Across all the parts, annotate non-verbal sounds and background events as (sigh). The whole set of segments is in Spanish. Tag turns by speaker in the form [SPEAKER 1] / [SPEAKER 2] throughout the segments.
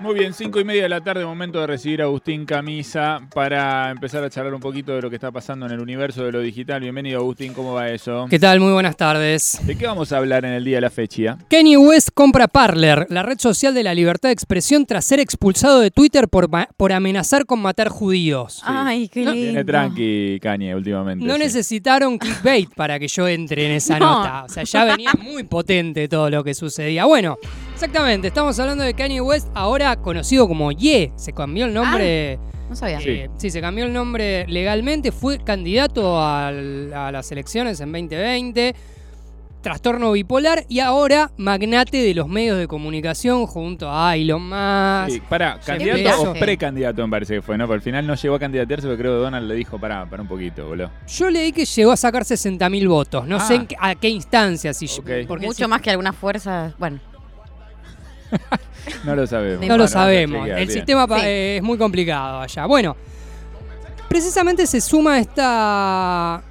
[SPEAKER 1] Muy bien, cinco y media de la tarde, momento de recibir a Agustín Camisa para empezar a charlar un poquito de lo que está pasando en el universo de lo digital. Bienvenido Agustín, ¿cómo va eso?
[SPEAKER 2] ¿Qué tal? Muy buenas tardes.
[SPEAKER 1] ¿De qué vamos a hablar en el día de la fecha?
[SPEAKER 2] Kanye West compra Parler, la red social de la libertad de expresión, tras ser expulsado de Twitter por, por amenazar con matar judíos.
[SPEAKER 3] Ay, qué lindo.
[SPEAKER 1] Tiene tranqui Kanye últimamente.
[SPEAKER 2] No
[SPEAKER 1] sí.
[SPEAKER 2] necesitaron clickbait para que yo entre en esa (laughs)
[SPEAKER 3] No.
[SPEAKER 2] nota. O sea, ya venía muy potente todo lo que sucedía. Bueno, exactamente, estamos hablando de Kanye West, ahora conocido como Ye. Se cambió el nombre.
[SPEAKER 3] No sabía.
[SPEAKER 1] Sí.
[SPEAKER 2] eh, sí, se cambió el nombre legalmente. Fue candidato al- a las elecciones en 2020. Trastorno bipolar y ahora magnate de los medios de comunicación junto a Elon Musk.
[SPEAKER 1] Sí, pará, ¿candidato o precandidato me parece que fue, no? Pero al final no llegó a candidatearse, pero creo que Donald le dijo, pará, pará un poquito, boludo.
[SPEAKER 2] Yo leí que llegó a sacar 60.000 votos. No
[SPEAKER 1] Ah.
[SPEAKER 2] sé en qué- a qué instancia. Si
[SPEAKER 1] Ok.
[SPEAKER 2] porque
[SPEAKER 3] Mucho
[SPEAKER 2] si-
[SPEAKER 3] más que algunas fuerzas. Bueno, (laughs)
[SPEAKER 1] No lo sabemos.
[SPEAKER 3] No
[SPEAKER 2] No lo sabemos.
[SPEAKER 1] chequear,
[SPEAKER 2] El
[SPEAKER 1] bien.
[SPEAKER 2] sistema
[SPEAKER 3] Sí.
[SPEAKER 2] eh, es muy complicado allá. Bueno, precisamente se suma esta,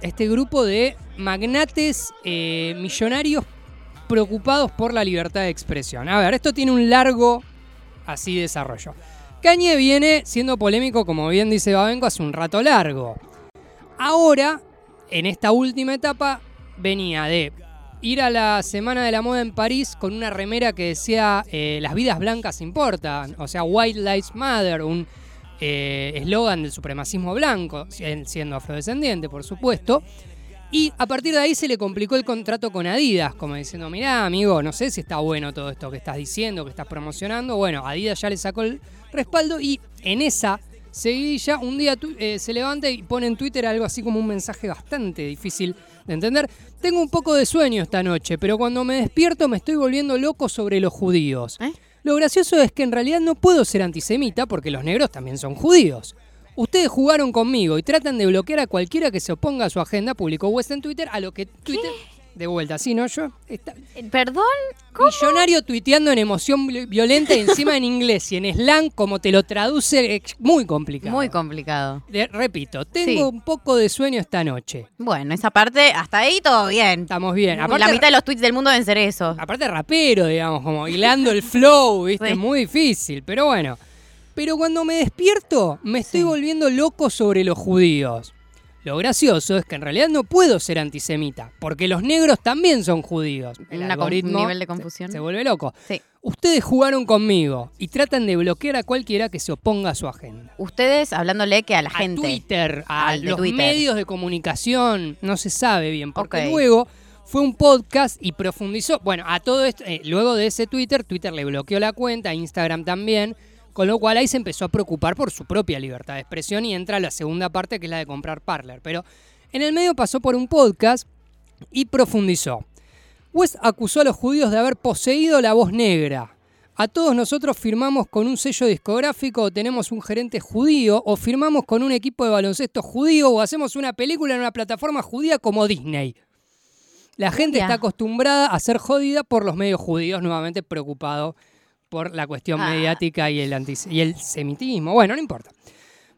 [SPEAKER 2] este grupo de magnates eh, millonarios preocupados por la libertad de expresión. A ver, esto tiene un largo así desarrollo. Kanye viene siendo polémico, como bien dice Babenco, hace un rato largo. Ahora, en esta última etapa, venía de ir a la Semana de la Moda en París con una remera que decía eh, las vidas blancas importan, o sea, White Lives Matter, un eh, eslogan del supremacismo blanco, si- siendo afrodescendiente, por supuesto. Y a partir de ahí se le complicó el contrato con Adidas, como diciendo, mirá, amigo, no sé si está bueno todo esto que estás diciendo, que estás promocionando. Bueno, Adidas ya le sacó el respaldo y en esa seguidilla un día eh, se levanta y pone en Twitter algo así como un mensaje bastante difícil entender. Tengo un poco de sueño esta noche, pero cuando me despierto me estoy volviendo loco sobre los judíos.
[SPEAKER 3] ¿Eh?
[SPEAKER 2] Lo gracioso es que en realidad no puedo ser antisemita porque los negros también son judíos. Ustedes jugaron conmigo y tratan de bloquear a cualquiera que se oponga a su agenda, publicó West en Twitter, a lo que Twitter... De vuelta, sí, ¿no? Yo... está-
[SPEAKER 3] eh, perdón.
[SPEAKER 2] Millonario tuiteando en emoción vi- violenta y encima en inglés y en slang, como te lo traduce, es muy complicado.
[SPEAKER 3] Muy complicado.
[SPEAKER 2] De- repito, tengo
[SPEAKER 3] Sí.
[SPEAKER 2] un poco de sueño esta noche.
[SPEAKER 3] Bueno, esa parte, hasta ahí todo bien.
[SPEAKER 2] Estamos bien. Aparte,
[SPEAKER 3] la mitad de los tweets del mundo deben ser eso.
[SPEAKER 2] aparte rapero, digamos, como hilando el flow, ¿viste?
[SPEAKER 3] Sí.
[SPEAKER 2] Muy difícil, pero bueno. Pero cuando me despierto, me estoy
[SPEAKER 3] Sí.
[SPEAKER 2] volviendo loco sobre los judíos. Lo gracioso es que en realidad no puedo ser antisemita, porque los negros también son judíos. El
[SPEAKER 3] Una
[SPEAKER 2] algoritmo
[SPEAKER 3] nivel de
[SPEAKER 2] se-
[SPEAKER 3] confusión.
[SPEAKER 2] se vuelve loco.
[SPEAKER 3] Sí.
[SPEAKER 2] Ustedes jugaron conmigo y tratan de bloquear a cualquiera que se oponga a su agenda.
[SPEAKER 3] Ustedes hablándole que a la
[SPEAKER 2] A
[SPEAKER 3] gente.
[SPEAKER 2] Twitter, a los
[SPEAKER 3] Twitter.
[SPEAKER 2] medios de comunicación, no se sabe bien, porque
[SPEAKER 3] Ok.
[SPEAKER 2] luego fue un podcast y profundizó. Bueno, a todo esto, eh, luego de ese Twitter, Twitter le bloqueó la cuenta, Instagram también, con lo cual ahí se empezó a preocupar por su propia libertad de expresión y entra la segunda parte que es la de comprar Parler. Pero en el medio pasó por un podcast y profundizó. West acusó a los judíos de haber poseído la voz negra. A todos nosotros firmamos con un sello discográfico o tenemos un gerente judío o firmamos con un equipo de baloncesto judío o hacemos una película en una plataforma judía como Disney. La gente está acostumbrada a ser jodida por los medios judíos, nuevamente preocupado por la cuestión
[SPEAKER 3] Ah.
[SPEAKER 2] mediática y el, antis- y el semitismo. Bueno, no importa.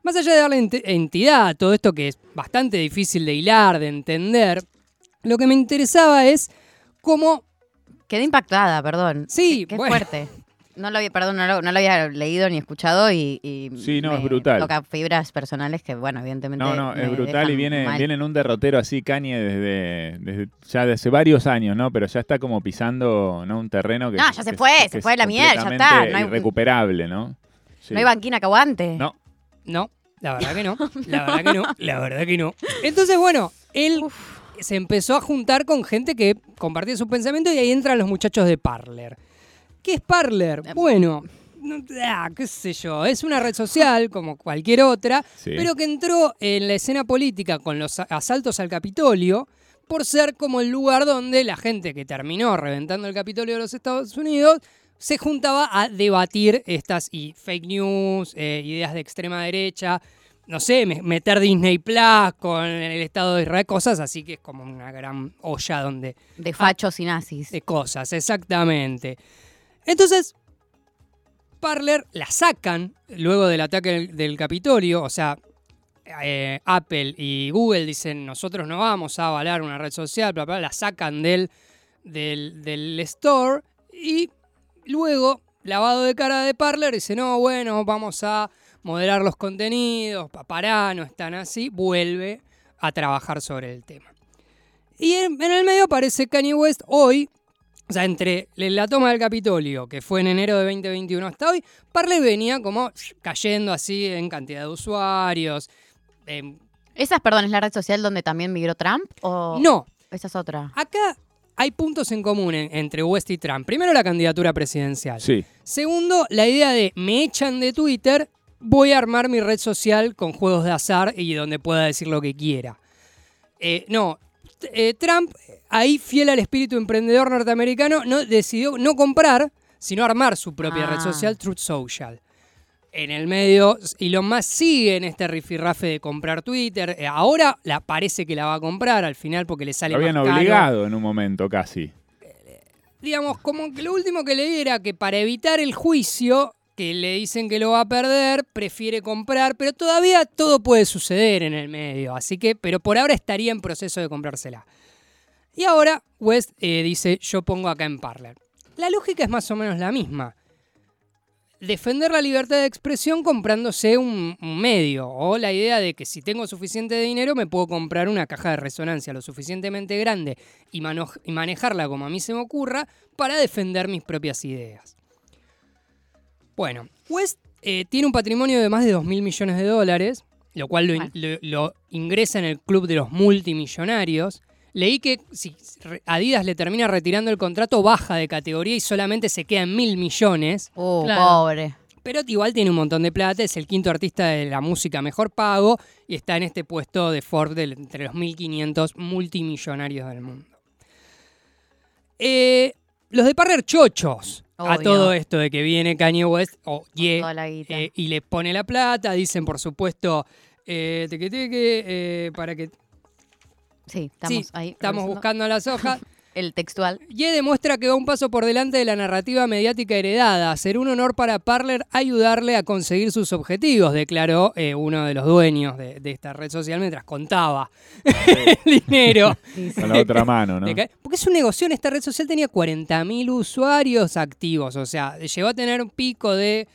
[SPEAKER 2] Más allá de darle ent- entidad a todo esto que es bastante difícil de hilar, de entender, lo que me interesaba es cómo
[SPEAKER 3] Quedé impactada, perdón.
[SPEAKER 2] Sí,
[SPEAKER 3] Qué, qué
[SPEAKER 2] bueno.
[SPEAKER 3] fuerte. No lo había, perdón, no lo, no lo había leído ni escuchado y, y
[SPEAKER 1] Sí, no,
[SPEAKER 3] me
[SPEAKER 1] es brutal.
[SPEAKER 3] Toca fibras personales que, bueno, evidentemente.
[SPEAKER 1] No, no, es brutal y viene,
[SPEAKER 3] mal.
[SPEAKER 1] viene en un derrotero así Kanye desde, desde ya de hace varios años, ¿no? Pero ya está como pisando ¿no? un terreno que
[SPEAKER 3] No, ya se fue,
[SPEAKER 1] que
[SPEAKER 3] se fue la mierda, ya está, no hay-
[SPEAKER 1] irrecuperable, ¿no? Sí.
[SPEAKER 3] No hay banquina que aguante.
[SPEAKER 1] No,
[SPEAKER 2] No, la verdad que no. (laughs) La verdad que no. La verdad que no. Entonces, bueno, él se empezó a juntar con gente que compartía su pensamiento y ahí entran los muchachos de Parler. ¿Qué es Parler? Bueno, no- ah, qué sé yo, es una red social (laughs) como cualquier otra,
[SPEAKER 1] Sí.
[SPEAKER 2] pero que entró en la escena política con los asaltos al Capitolio por ser como el lugar donde la gente que terminó reventando el Capitolio de los Estados Unidos se juntaba a debatir estas y fake news, eh, ideas de extrema derecha, no sé, me- meter Disney Plus con el Estado de Israel, cosas así que es como una gran olla donde
[SPEAKER 3] De fachos y nazis.
[SPEAKER 2] de cosas, exactamente. Entonces, Parler la sacan luego del ataque del, Capitolio, o sea, eh, Apple y Google dicen nosotros no vamos a avalar una red social, la sacan del, del, del store y luego lavado de cara de Parler, dice, no, bueno, vamos a moderar los contenidos, pa- pará, no están así, vuelve a trabajar sobre el tema. Y en, en el medio aparece Kanye West hoy, o sea, entre la toma del Capitolio, que fue en enero de 2021 hasta hoy, Parler venía como cayendo así en cantidad de usuarios. em,
[SPEAKER 3] ¿Esa, es, perdón, es la red social donde también migró Trump? ¿O
[SPEAKER 2] no,
[SPEAKER 3] esa es otra?
[SPEAKER 2] acá hay puntos en común en- entre West y Trump. Primero, la candidatura presidencial.
[SPEAKER 1] Sí.
[SPEAKER 2] Segundo, la idea de me echan de Twitter, voy a armar mi red social con juegos de azar y donde pueda decir lo que quiera. Eh, no, eh, Trump, ahí fiel al espíritu emprendedor norteamericano, no, decidió no comprar, sino armar su propia red
[SPEAKER 3] Ah.
[SPEAKER 2] social, Truth Social. En el medio, Elon Musk sigue en este rifirrafe de comprar Twitter. Eh, ahora la, parece que la va a comprar al final porque le sale
[SPEAKER 1] Lo habían
[SPEAKER 2] más caro
[SPEAKER 1] obligado en un momento casi.
[SPEAKER 2] digamos, como que lo último que leí era que para evitar el juicio, que le dicen que lo va a perder, prefiere comprar, pero todavía todo puede suceder en el medio, así que, pero por ahora estaría en proceso de comprársela. Y ahora West eh, dice, yo pongo acá en Parler. La lógica es más o menos la misma. Defender la libertad de expresión comprándose un, medio, o la idea de que si tengo suficiente dinero me puedo comprar una caja de resonancia lo suficientemente grande y manejarla como a mí se me ocurra para defender mis propias ideas. Bueno, West eh, tiene un patrimonio de más de 2 mil millones de dólares, lo cual lo, in- lo- lo ingresa en el club de los multimillonarios. Leí que si Adidas le termina retirando el contrato, baja de categoría y solamente se queda en mil millones.
[SPEAKER 3] Uh,
[SPEAKER 4] Claro.
[SPEAKER 3] pobre.
[SPEAKER 2] Pero igual tiene un montón de plata, es el quinto artista de la música mejor pago y está en este puesto de Forbes del- entre los 1500 multimillonarios del mundo. Eh, los de Parler chochos a todo esto de que viene Kanye West eh, y le pone la plata, dicen por supuesto eh, teque, teque, eh, para que
[SPEAKER 3] sí, estamos
[SPEAKER 2] sí,
[SPEAKER 3] ahí.
[SPEAKER 2] estamos
[SPEAKER 3] revisando
[SPEAKER 2] buscando las hojas. (laughs)
[SPEAKER 3] El textual.
[SPEAKER 2] Ye demuestra que va un paso por delante de la narrativa mediática heredada. Será un honor para Parler ayudarle a conseguir sus objetivos, declaró eh, uno de los dueños de, de esta red social mientras contaba (laughs) el dinero.
[SPEAKER 1] Con la otra mano, ¿no?
[SPEAKER 2] porque es un negocio, en esta red social tenía 40.000 usuarios activos, o sea, llegó a tener un pico de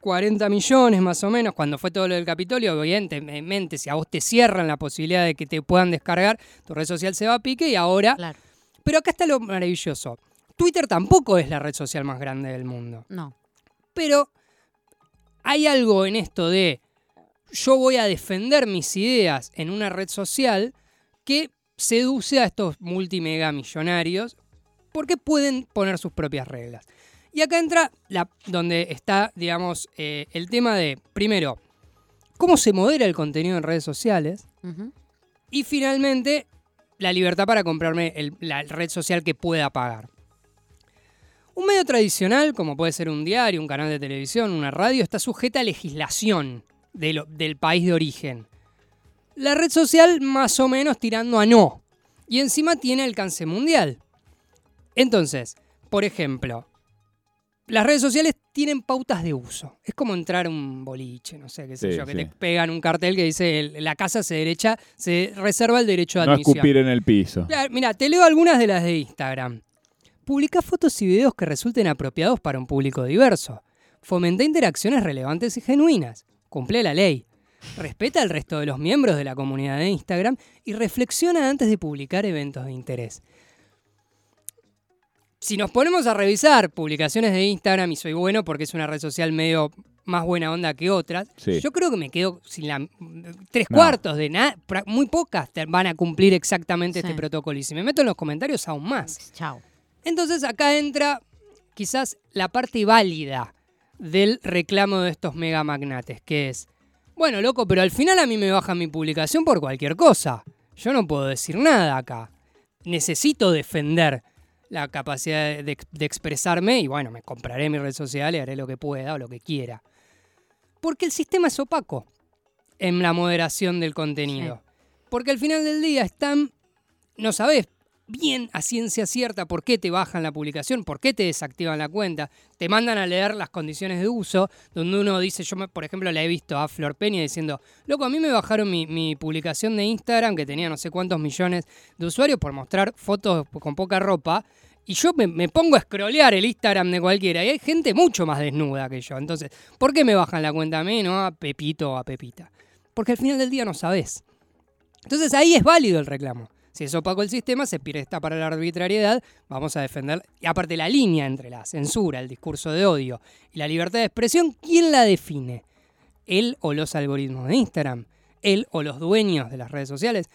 [SPEAKER 2] 40 millones más o menos cuando fue todo lo del Capitolio. Evidentemente, si a vos te cierran la posibilidad de que te puedan descargar, tu red social se va a pique y ahora
[SPEAKER 3] Claro.
[SPEAKER 2] Pero acá está lo maravilloso. Twitter tampoco es la red social más grande del mundo.
[SPEAKER 3] No.
[SPEAKER 2] Pero hay algo en esto de yo voy a defender mis ideas en una red social que seduce a estos multimega millonarios porque pueden poner sus propias reglas. Y acá entra la, donde está, digamos, eh, el tema de, primero, cómo se modera el contenido en redes sociales. Y finalmente, la libertad para comprarme la red social que pueda pagar. Un medio tradicional, como puede ser un diario, un canal de televisión, una radio, está sujeta a legislación del país de origen. La red social más o menos tirando a no. Y encima tiene alcance mundial. Entonces, por ejemplo, las redes sociales tienen pautas de uso. Es como entrar a un boliche, no sé qué sé
[SPEAKER 1] Sí,
[SPEAKER 2] yo, que
[SPEAKER 1] sí.
[SPEAKER 2] te pegan un cartel que dice la casa se derecha, se reserva el derecho de
[SPEAKER 1] No
[SPEAKER 2] admisión.
[SPEAKER 1] escupir en el piso.
[SPEAKER 2] Mira, te leo algunas de las de Instagram. Publica fotos y videos que resulten apropiados para un público diverso. Fomenta interacciones relevantes y genuinas. Cumple la ley. Respeta al resto de los miembros de la comunidad de Instagram y reflexiona antes de publicar eventos de interés. Si nos ponemos a revisar publicaciones de Instagram, y soy bueno porque es una red social medio más buena onda que otras,
[SPEAKER 1] Sí.
[SPEAKER 2] yo creo que me quedo sin la tres
[SPEAKER 1] No.
[SPEAKER 2] cuartos de nada, muy pocas te- van a cumplir exactamente
[SPEAKER 3] Sí.
[SPEAKER 2] este protocolo. Y si me meto en los comentarios, aún más.
[SPEAKER 3] Chao.
[SPEAKER 2] Entonces acá entra quizás la parte válida del reclamo de estos mega magnates, que es, bueno, loco, pero al final a mí me bajan mi publicación por cualquier cosa. Yo no puedo decir nada acá. Necesito defender la capacidad de, de expresarme y bueno, me compraré mi red social y haré lo que pueda o lo que quiera. Porque el sistema es opaco en la moderación del contenido. Porque al final del día están, no sabes bien a ciencia cierta por qué te bajan la publicación, por qué te desactivan la cuenta, te mandan a leer las condiciones de uso, donde uno dice, yo por ejemplo la he visto a Flor Peña diciendo, loco, a mí me bajaron mi, publicación de Instagram que tenía no sé cuántos millones de usuarios por mostrar fotos con poca ropa, Y yo me, me pongo a scrollear el Instagram de cualquiera y hay gente mucho más desnuda que yo. Entonces, ¿por qué me bajan la cuenta a mí, no a Pepito o a Pepita? Porque al final del día no sabes. Entonces ahí es válido el reclamo. Si es opaco el sistema, se presta para la arbitrariedad, vamos a defender. Y aparte la línea entre la censura, el discurso de odio y la libertad de expresión, ¿quién la define? ¿Él o los algoritmos de Instagram? ¿Él o los dueños de las redes sociales?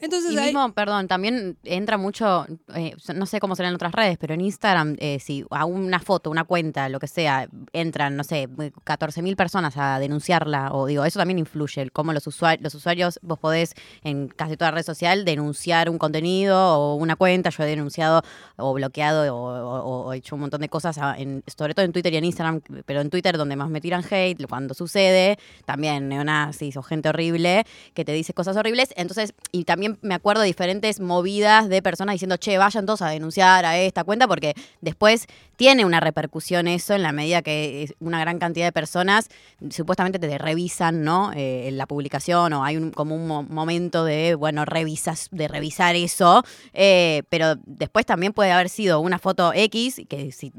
[SPEAKER 2] Entonces
[SPEAKER 3] Y mismo, perdón, también entra mucho, eh, no sé cómo será en otras redes, pero en Instagram, eh, si a una foto, una cuenta, lo que sea, entran, no sé, 14.000 personas a denunciarla, o digo, eso también influye, cómo los, usuarios, los usuarios, vos podés en casi toda red social denunciar un contenido o una cuenta, yo he denunciado o bloqueado o, o- o hecho un montón de cosas, en- sobre todo en Twitter y en Instagram, pero en Twitter donde más me tiran hate, cuando sucede, también neonazis o gente horrible que te dice cosas horribles. Entonces, y también me acuerdo de diferentes movidas de personas diciendo, che, vayan todos a denunciar a esta cuenta, porque después tiene una repercusión eso en la medida que es una gran cantidad de personas supuestamente te revisan, ¿no? Eh, la publicación o hay un, como un mo- momento de, bueno, revisas, de revisar eso, eh, pero después también puede haber sido una foto X, que si,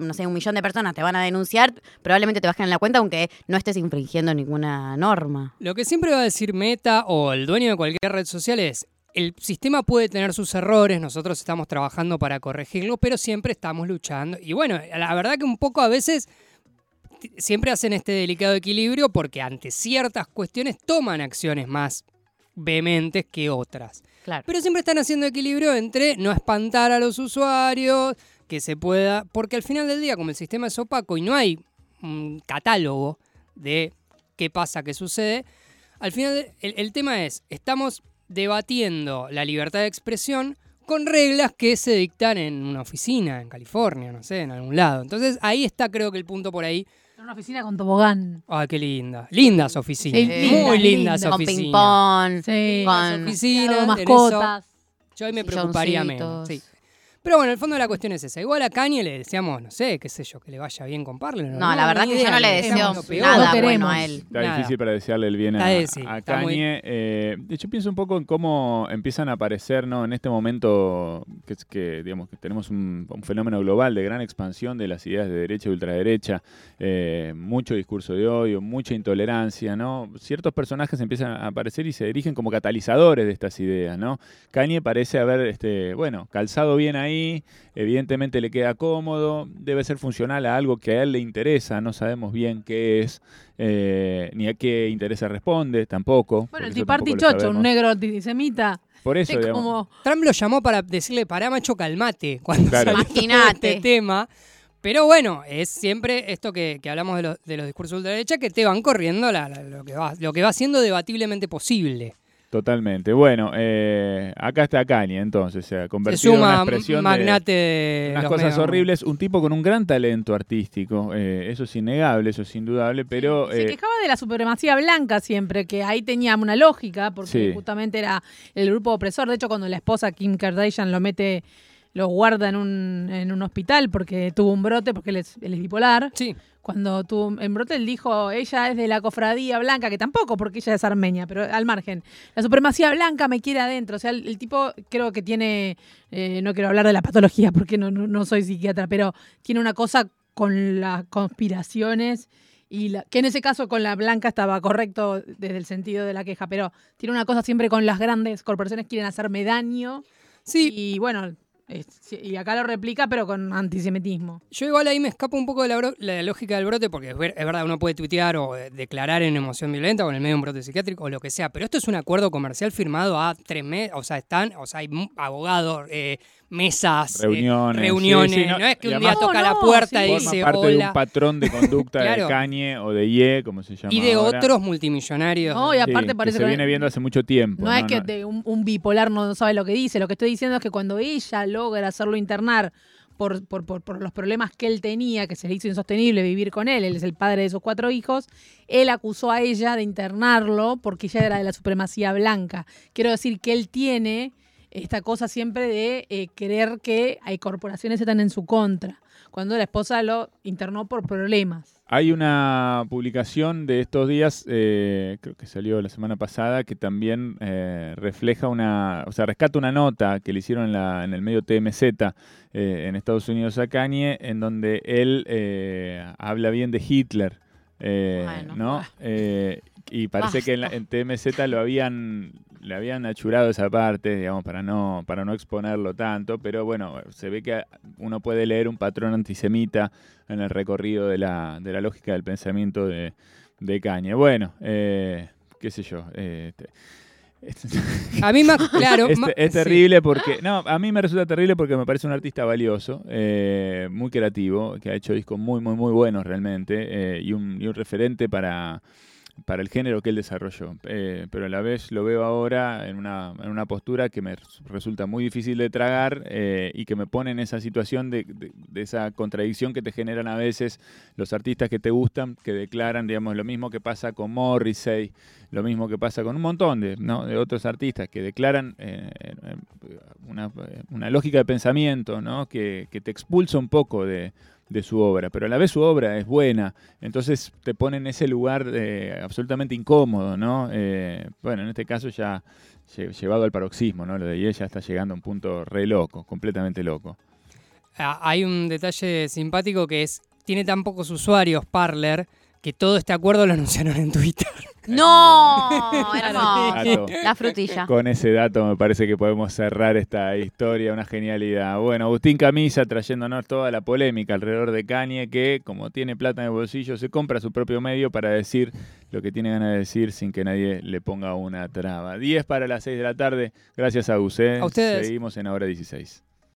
[SPEAKER 3] no sé, un millón de personas te van a denunciar, probablemente te bajen la cuenta aunque no estés infringiendo ninguna norma.
[SPEAKER 2] Lo que siempre va a decir Meta o el dueño de cualquier red social el sistema puede tener sus errores, nosotros estamos trabajando para corregirlo, pero siempre estamos luchando. Y bueno, la verdad que un poco a veces siempre hacen este delicado equilibrio porque ante ciertas cuestiones toman acciones más vehementes que otras.
[SPEAKER 3] Claro.
[SPEAKER 2] Pero siempre están haciendo equilibrio entre no espantar a los usuarios, que se pueda, porque al final del día, como el sistema es opaco y no hay un catálogo de qué pasa, qué sucede, al final el, el tema es, estamos debatiendo la libertad de expresión con reglas que se dictan en una oficina, en California, no sé, en algún lado. Entonces ahí está creo que el punto por ahí.
[SPEAKER 4] En una oficina con tobogán.
[SPEAKER 2] Ay, qué linda. Lindas oficinas.
[SPEAKER 4] Sí,
[SPEAKER 2] Muy
[SPEAKER 4] lindas,
[SPEAKER 2] lindas
[SPEAKER 3] Con
[SPEAKER 2] oficinas.
[SPEAKER 3] ping-pong,
[SPEAKER 4] Sí.
[SPEAKER 3] con...
[SPEAKER 2] Oficinas,
[SPEAKER 4] mascotas.
[SPEAKER 2] Yo ahí me preocuparía menos. Sí. Pero bueno, el fondo de la cuestión es esa. Igual a Kanye le deseamos, no sé, qué sé yo, que le vaya bien con Parler.
[SPEAKER 3] No, la verdad
[SPEAKER 2] Ni
[SPEAKER 3] que yo no le deseo nada bueno a él.
[SPEAKER 1] Está
[SPEAKER 2] Nada.
[SPEAKER 1] difícil para desearle el bien a,
[SPEAKER 2] Está difícil,
[SPEAKER 1] a
[SPEAKER 2] está muy-
[SPEAKER 1] Kanye. Eh, de hecho, pienso un poco en cómo empiezan a aparecer, ¿no? En este momento que es que, digamos, que tenemos un, un fenómeno global de gran expansión de las ideas de derecha y ultraderecha, eh, mucho discurso de odio, mucha intolerancia, ¿no? Ciertos personajes empiezan a aparecer y se dirigen como catalizadores de estas ideas, ¿no? Kanye parece haber, este, bueno, calzado bien ahí, evidentemente le queda cómodo, debe ser funcional a algo que a él le interesa, no sabemos bien qué es, eh, ni a qué interés responde, tampoco.
[SPEAKER 4] Bueno, el Tiparty
[SPEAKER 1] lo
[SPEAKER 4] Chocho, un negro antisemita.
[SPEAKER 1] Por eso,
[SPEAKER 4] Es como.
[SPEAKER 2] Trump lo llamó para decirle, pará, macho, calmate, (laughs) cuando
[SPEAKER 1] Claro.
[SPEAKER 2] este tema. Pero bueno, es siempre esto que, que hablamos de los, de los discursos de ultraderecha que te van corriendo la- la- lo, que va, lo que va siendo debatiblemente posible.
[SPEAKER 1] Totalmente. Bueno, eh, acá está Kanye, entonces, se ha
[SPEAKER 2] Se
[SPEAKER 1] convertido en una
[SPEAKER 2] suma
[SPEAKER 1] expresión de-
[SPEAKER 2] magnate de
[SPEAKER 1] unas
[SPEAKER 2] los
[SPEAKER 1] cosas
[SPEAKER 2] medios.
[SPEAKER 1] horribles, un tipo con un gran talento artístico, eh, eso es innegable, eso es indudable, pero...
[SPEAKER 4] Se
[SPEAKER 1] eh,
[SPEAKER 4] quejaba de la supremacía blanca siempre, que ahí tenía una lógica, porque
[SPEAKER 1] Sí.
[SPEAKER 4] justamente era el grupo opresor. De hecho, cuando la esposa Kim Kardashian lo mete, lo guarda en un, en un hospital porque tuvo un brote, porque él es, él es bipolar.
[SPEAKER 2] Sí,
[SPEAKER 4] Cuando tuvo en brote, él dijo, ella es de la cofradía blanca, que tampoco, porque ella es armenia, pero al margen. La supremacía blanca me quiere adentro. O sea, el, el tipo creo que tiene, eh, no quiero hablar de la patología porque no, no, no soy psiquiatra, pero tiene una cosa con las conspiraciones y la, que en ese caso con la blanca estaba correcto desde el sentido de la queja, pero tiene una cosa siempre con las grandes corporaciones quieren hacerme daño
[SPEAKER 2] sí.
[SPEAKER 4] y bueno, es- y acá lo replica pero con antisemitismo.
[SPEAKER 2] Yo igual ahí me escapo un poco de la, bro- la lógica del brote, porque es, ver- es verdad, uno puede tuitear o eh, declarar en emoción violenta o en el medio de un brote psiquiátrico o lo que sea, pero esto es un acuerdo comercial firmado a tres meses, o sea, están, o sea, hay abogados, eh, mesas, eh,
[SPEAKER 1] Reuniones,
[SPEAKER 2] reuniones,
[SPEAKER 1] sí, sí,
[SPEAKER 2] no,
[SPEAKER 1] no,
[SPEAKER 2] es que un día toca
[SPEAKER 4] No,
[SPEAKER 2] la puerta
[SPEAKER 4] sí.
[SPEAKER 2] y dice
[SPEAKER 1] parte de un
[SPEAKER 2] hola,
[SPEAKER 1] patrón de conducta (laughs)
[SPEAKER 2] Claro.
[SPEAKER 1] de Kanye o de Ye, como se llama
[SPEAKER 2] y de
[SPEAKER 1] ahora.
[SPEAKER 2] otros multimillonarios.
[SPEAKER 4] No, y
[SPEAKER 1] Sí,
[SPEAKER 4] aparte
[SPEAKER 1] que
[SPEAKER 4] parece
[SPEAKER 1] se
[SPEAKER 4] que-
[SPEAKER 1] viene viendo hace mucho tiempo.
[SPEAKER 4] No, es que de un, un bipolar no sabe lo que dice. Lo que estoy diciendo es que cuando ella logra hacerlo internar por, por, por- por los problemas que él tenía, que se le hizo insostenible vivir con él, él es el padre de sus cuatro hijos, él acusó a ella de internarlo porque ella era de la supremacía blanca. Quiero decir que él tiene esta cosa siempre de eh, creer que hay corporaciones que están en su contra. cuando la esposa lo internó por problemas.
[SPEAKER 1] Hay una publicación de estos días, eh, creo que salió la semana pasada, que también eh, refleja una, o sea, rescata una nota que le hicieron en, la- en el medio TMZ eh, en Estados Unidos a Kanye, en donde él eh, habla bien de Hitler, eh,
[SPEAKER 3] Bueno.
[SPEAKER 1] ¿no? Eh, y parece que en, la- en TMZ lo habían le habían achurado esa parte, digamos, para no, para no exponerlo tanto, pero bueno, se ve que uno puede leer un patrón antisemita en el recorrido de la, de la lógica del pensamiento de, de. Bueno, eh, qué sé yo. eh, te-
[SPEAKER 2] A mí más claro.
[SPEAKER 1] es,
[SPEAKER 2] ma-
[SPEAKER 1] es
[SPEAKER 2] sí.
[SPEAKER 1] terrible porque. No, a mí me resulta terrible porque me parece un artista valioso, eh, muy creativo, que ha hecho discos muy, muy, muy buenos realmente, eh, y, un, y un referente para, para el género que él desarrolló. Eh, pero a la vez lo veo ahora en una, en una postura que me res- resulta muy difícil de tragar eh, y que me pone en esa situación de, esa contradicción que te generan a veces los artistas que te gustan, que declaran, digamos, lo mismo que pasa con Morrissey, lo mismo que pasa con un montón de, otros artistas que declaran eh, una, lógica de pensamiento que te expulsa un poco de, de su obra, pero a la vez su obra es buena, entonces te pone en ese lugar eh, absolutamente incómodo, ¿no? Eh, bueno, en este caso ya lle- llevado al paroxismo, ¿no? Lo de ella está llegando a un punto re loco, completamente loco.
[SPEAKER 2] Ah, Hay un detalle simpático que es, tiene tan pocos usuarios Parler que todo este acuerdo lo anunciaron en Twitter.
[SPEAKER 3] ¡No! (laughs) Hermoso. La frutilla.
[SPEAKER 1] Con ese dato me parece que podemos cerrar esta historia, una genialidad. Bueno, Agustín Camisa trayéndonos toda la polémica alrededor de Kanye, que como tiene plata en el bolsillo, se compra su propio medio para decir lo que tiene ganas de decir sin que nadie le ponga una traba. 10 para las 6 de la tarde. Gracias a Gus. ¿eh?
[SPEAKER 2] A ustedes.
[SPEAKER 1] Seguimos en Ahora 16.